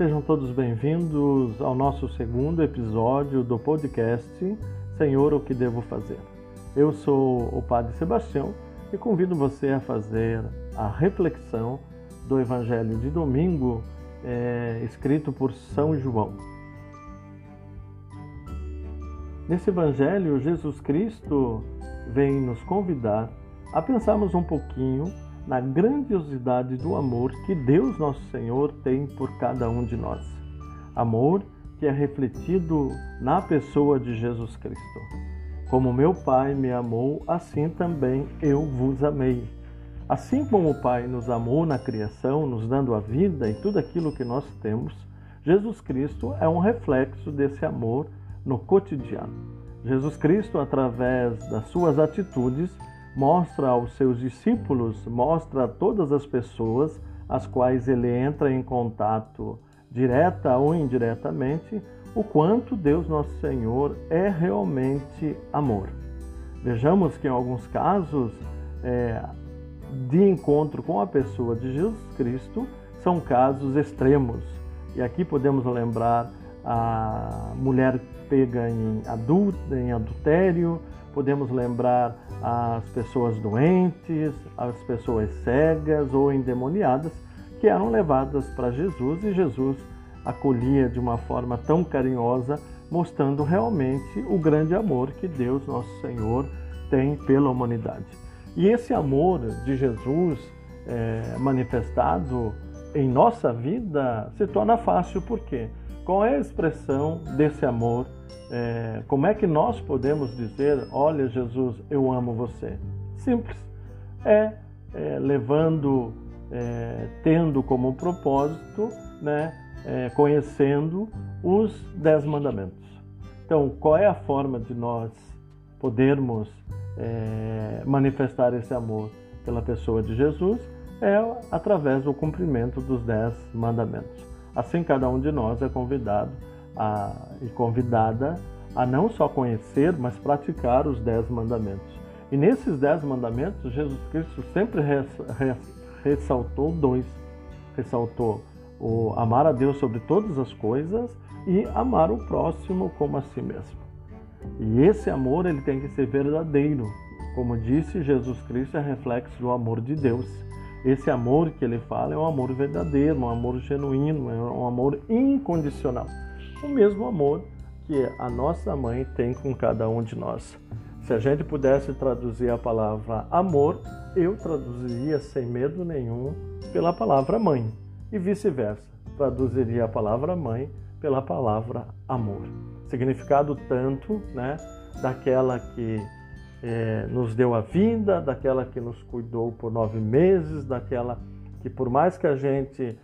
Sejam todos bem-vindos ao nosso segundo episódio do podcast Senhor, o que devo fazer? Eu sou o Padre Sebastião e convido você a fazer a reflexão do Evangelho de domingo, é, escrito por São João. Nesse Evangelho, Jesus Cristo vem nos convidar a pensarmos um pouquinho na grandiosidade do amor que Deus Nosso Senhor tem por cada um de nós. Amor que é refletido na pessoa de Jesus Cristo. Como meu Pai me amou, assim também eu vos amei. Assim como o Pai nos amou na criação, nos dando a vida e tudo aquilo que nós temos, Jesus Cristo é um reflexo desse amor no cotidiano. Jesus Cristo, através das suas atitudes, mostra aos seus discípulos, mostra a todas as pessoas as quais ele entra em contato, direta ou indiretamente, o quanto Deus Nosso Senhor é realmente amor. Vejamos que em alguns casos é, de encontro com a pessoa de Jesus Cristo são casos extremos. E aqui podemos lembrar a mulher pega em, adult, em adultério, podemos lembrar as pessoas doentes, as pessoas cegas ou endemoniadas que eram levadas para Jesus e Jesus acolhia de uma forma tão carinhosa, mostrando realmente o grande amor que Deus, nosso Senhor, tem pela humanidade. E esse amor de Jesus é, manifestado em nossa vida se torna fácil, por quê? Qual é a expressão desse amor? É, como é que nós podemos dizer, olha Jesus, eu amo você? Simples. É, é levando, é, tendo como propósito, né, é, conhecendo os dez mandamentos. Então, qual é a forma de nós podermos é, manifestar esse amor pela pessoa de Jesus? É através do cumprimento dos dez mandamentos. Assim, cada um de nós é convidado a, e convidada a não só conhecer, mas praticar os dez mandamentos. E nesses dez mandamentos, Jesus Cristo sempre res, res, ressaltou dois. Ressaltou o amar a Deus sobre todas as coisas e amar o próximo como a si mesmo. E esse amor ele tem que ser verdadeiro. Como disse Jesus Cristo, é reflexo do amor de Deus. Esse amor que ele fala é um amor verdadeiro, um amor genuíno, é um amor incondicional. O mesmo amor que a nossa mãe tem com cada um de nós. Se a gente pudesse traduzir a palavra amor, eu traduziria sem medo nenhum pela palavra mãe e vice-versa. Traduziria a palavra mãe pela palavra amor. Significado tanto, né, daquela que é, nos deu a vida, daquela que nos cuidou por nove meses, daquela que, por mais que a gente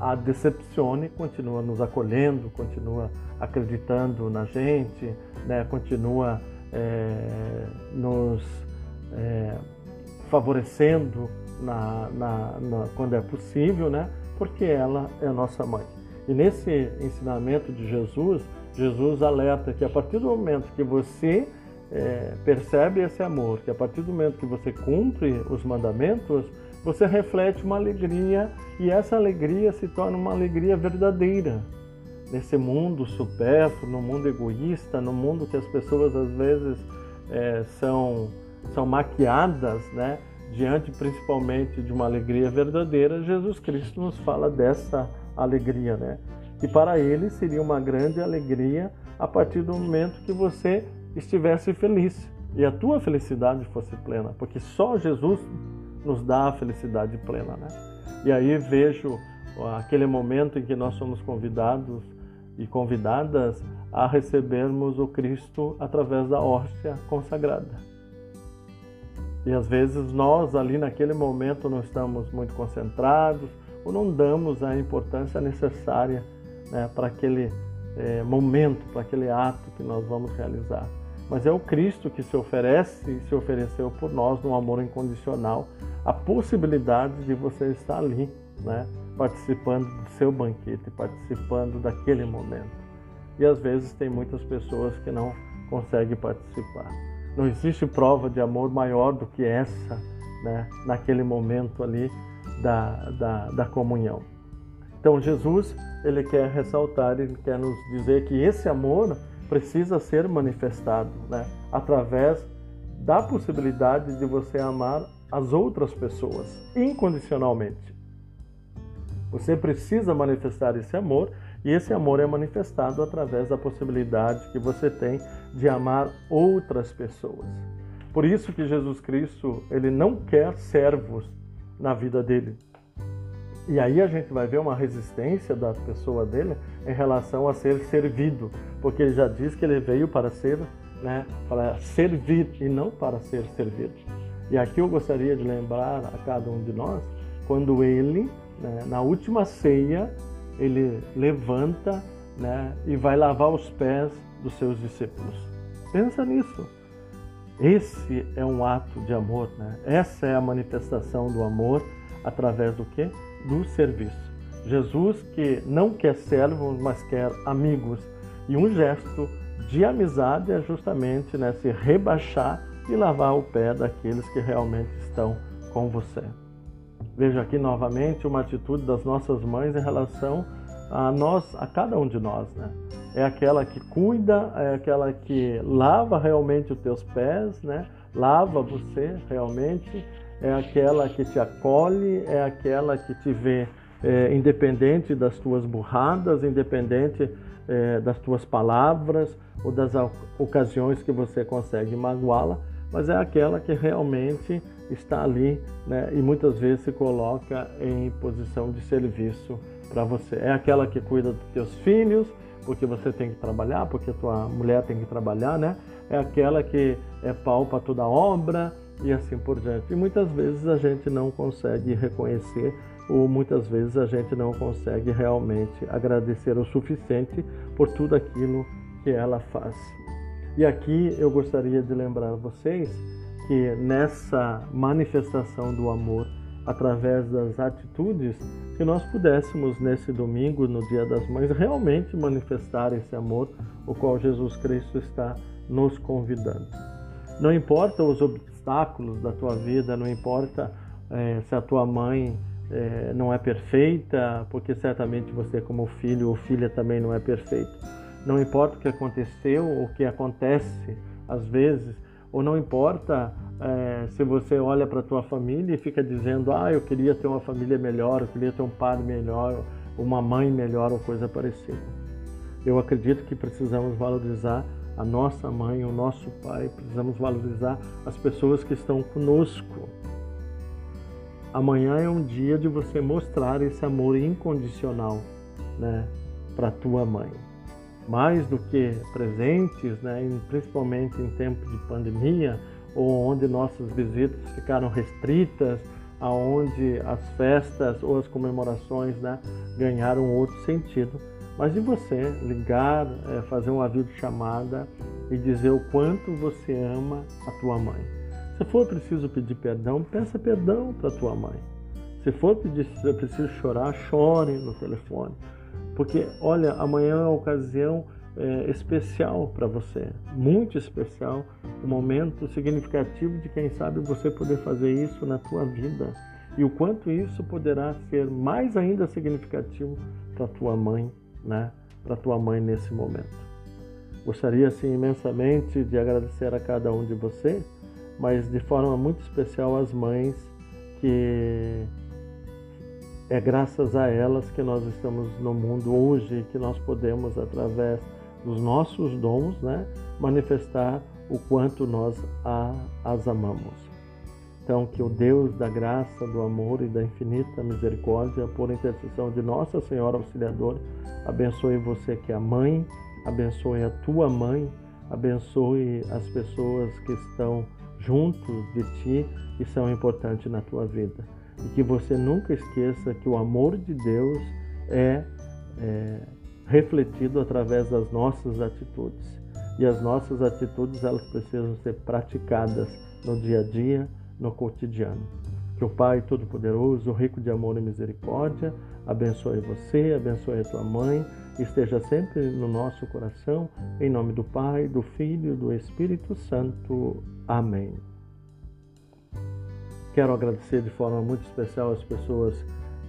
a decepcione, continua nos acolhendo, continua acreditando na gente, né, continua é, nos é, favorecendo na, na, na, quando é possível, né, porque ela é nossa mãe. E nesse ensinamento de Jesus, Jesus alerta que a partir do momento que você é, percebe esse amor, que a partir do momento que você cumpre os mandamentos, você reflete uma alegria e essa alegria se torna uma alegria verdadeira. Nesse mundo supérfluo, no mundo egoísta, no mundo que as pessoas às vezes é, são, são maquiadas, né? diante principalmente de uma alegria verdadeira, Jesus Cristo nos fala dessa alegria, né? E para ele seria uma grande alegria a partir do momento que você estivesse feliz e a tua felicidade fosse plena, porque só Jesus nos dá a felicidade plena, né? E aí vejo aquele momento em que nós somos convidados e convidadas a recebermos o Cristo através da hóstia consagrada. E às vezes nós ali naquele momento não estamos muito concentrados ou não damos a importância necessária né, para aquele é, momento, para aquele ato que nós vamos realizar mas é o Cristo que se oferece e se ofereceu por nós num amor incondicional, a possibilidade de você estar ali, né, participando do seu banquete, participando daquele momento. E às vezes tem muitas pessoas que não conseguem participar. Não existe prova de amor maior do que essa, né, naquele momento ali da, da, da comunhão. Então Jesus, ele quer ressaltar, ele quer nos dizer que esse amor precisa ser manifestado, né? Através da possibilidade de você amar as outras pessoas incondicionalmente. Você precisa manifestar esse amor e esse amor é manifestado através da possibilidade que você tem de amar outras pessoas. Por isso que Jesus Cristo, ele não quer servos na vida dele. E aí a gente vai ver uma resistência da pessoa dele em relação a ser servido, porque ele já diz que ele veio para ser, né, para servir e não para ser servido. E aqui eu gostaria de lembrar a cada um de nós, quando ele, né, na última ceia, ele levanta né, e vai lavar os pés dos seus discípulos. Pensa nisso. Esse é um ato de amor, né? Essa é a manifestação do amor através do que? Do serviço. Jesus que não quer servos, mas quer amigos. E um gesto de amizade é justamente né, se rebaixar e lavar o pé daqueles que realmente estão com você. Veja aqui novamente uma atitude das nossas mães em relação a nós, a cada um de nós, né? É aquela que cuida, é aquela que lava realmente os teus pés, né? Lava você realmente, é aquela que te acolhe, é aquela que te vê é, independente das tuas burradas, independente é, das tuas palavras ou das ocasiões que você consegue magoá-la, mas é aquela que realmente está ali né, e muitas vezes se coloca em posição de serviço para você. É aquela que cuida dos teus filhos, porque você tem que trabalhar, porque tua mulher tem que trabalhar, né? É aquela que é pau para toda obra e assim por diante. E muitas vezes a gente não consegue reconhecer ou muitas vezes a gente não consegue realmente agradecer o suficiente por tudo aquilo que ela faz. E aqui eu gostaria de lembrar vocês que nessa manifestação do amor, através das atitudes, que nós pudéssemos nesse domingo, no Dia das Mães, realmente manifestar esse amor, o qual Jesus Cristo está nos convidando. Não importa os obstáculos da tua vida, não importa é, se a tua mãe é, não é perfeita, porque certamente você, como filho ou filha, também não é perfeito não importa o que aconteceu, o que acontece às vezes, ou não importa é, se você olha para a tua família e fica dizendo, ah, eu queria ter uma família melhor, eu queria ter um pai melhor, uma mãe melhor ou coisa parecida. Eu acredito que precisamos valorizar a nossa mãe, o nosso pai, precisamos valorizar as pessoas que estão conosco. Amanhã é um dia de você mostrar esse amor incondicional, né, para tua mãe mais do que presentes, né, principalmente em tempo de pandemia, ou onde nossas visitas ficaram restritas, aonde as festas ou as comemorações né, ganharam outro sentido. Mas de você ligar, é, fazer uma videochamada e dizer o quanto você ama a tua mãe. Se for preciso pedir perdão, peça perdão para tua mãe. Se for pedir, se preciso chorar, chore no telefone. Porque, olha, amanhã é uma ocasião é, especial para você, muito especial, um momento significativo de quem sabe você poder fazer isso na tua vida e o quanto isso poderá ser mais ainda significativo para tua mãe, né? Para tua mãe nesse momento. Gostaria assim imensamente de agradecer a cada um de você, mas de forma muito especial às mães que é graças a elas que nós estamos no mundo hoje, que nós podemos, através dos nossos dons, né, manifestar o quanto nós a, as amamos. Então, que o Deus da graça, do amor e da infinita misericórdia, por intercessão de Nossa Senhora Auxiliadora, abençoe você que é a mãe, abençoe a tua mãe, abençoe as pessoas que estão junto de ti e são importantes na tua vida e que você nunca esqueça que o amor de Deus é, é refletido através das nossas atitudes. E as nossas atitudes elas precisam ser praticadas no dia a dia, no cotidiano. Que o Pai Todo-Poderoso, rico de amor e misericórdia, abençoe você, abençoe a tua mãe, esteja sempre no nosso coração, em nome do Pai, do Filho e do Espírito Santo. Amém. Quero agradecer de forma muito especial as pessoas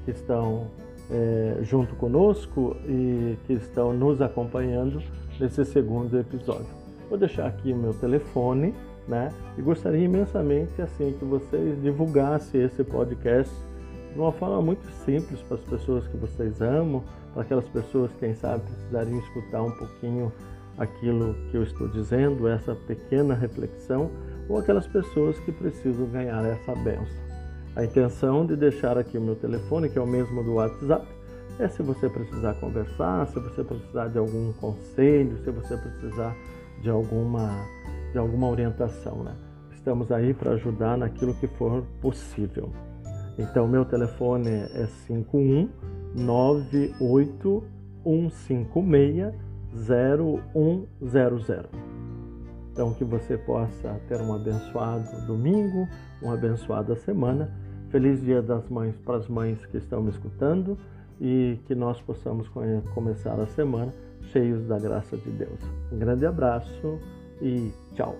que estão é, junto conosco e que estão nos acompanhando nesse segundo episódio. Vou deixar aqui o meu telefone, né? E gostaria imensamente assim que vocês divulgassem esse podcast de uma forma muito simples para as pessoas que vocês amam, para aquelas pessoas que, quem sabe, precisariam escutar um pouquinho aquilo que eu estou dizendo, essa pequena reflexão, ou aquelas pessoas que precisam ganhar essa benção. A intenção de deixar aqui o meu telefone, que é o mesmo do WhatsApp, é se você precisar conversar, se você precisar de algum conselho, se você precisar de alguma, de alguma orientação. Né? Estamos aí para ajudar naquilo que for possível. Então, meu telefone é 51 98 156 0100. Então, que você possa ter um abençoado domingo, uma abençoada semana. Feliz Dia das Mães para as mães que estão me escutando e que nós possamos começar a semana cheios da graça de Deus. Um grande abraço e tchau.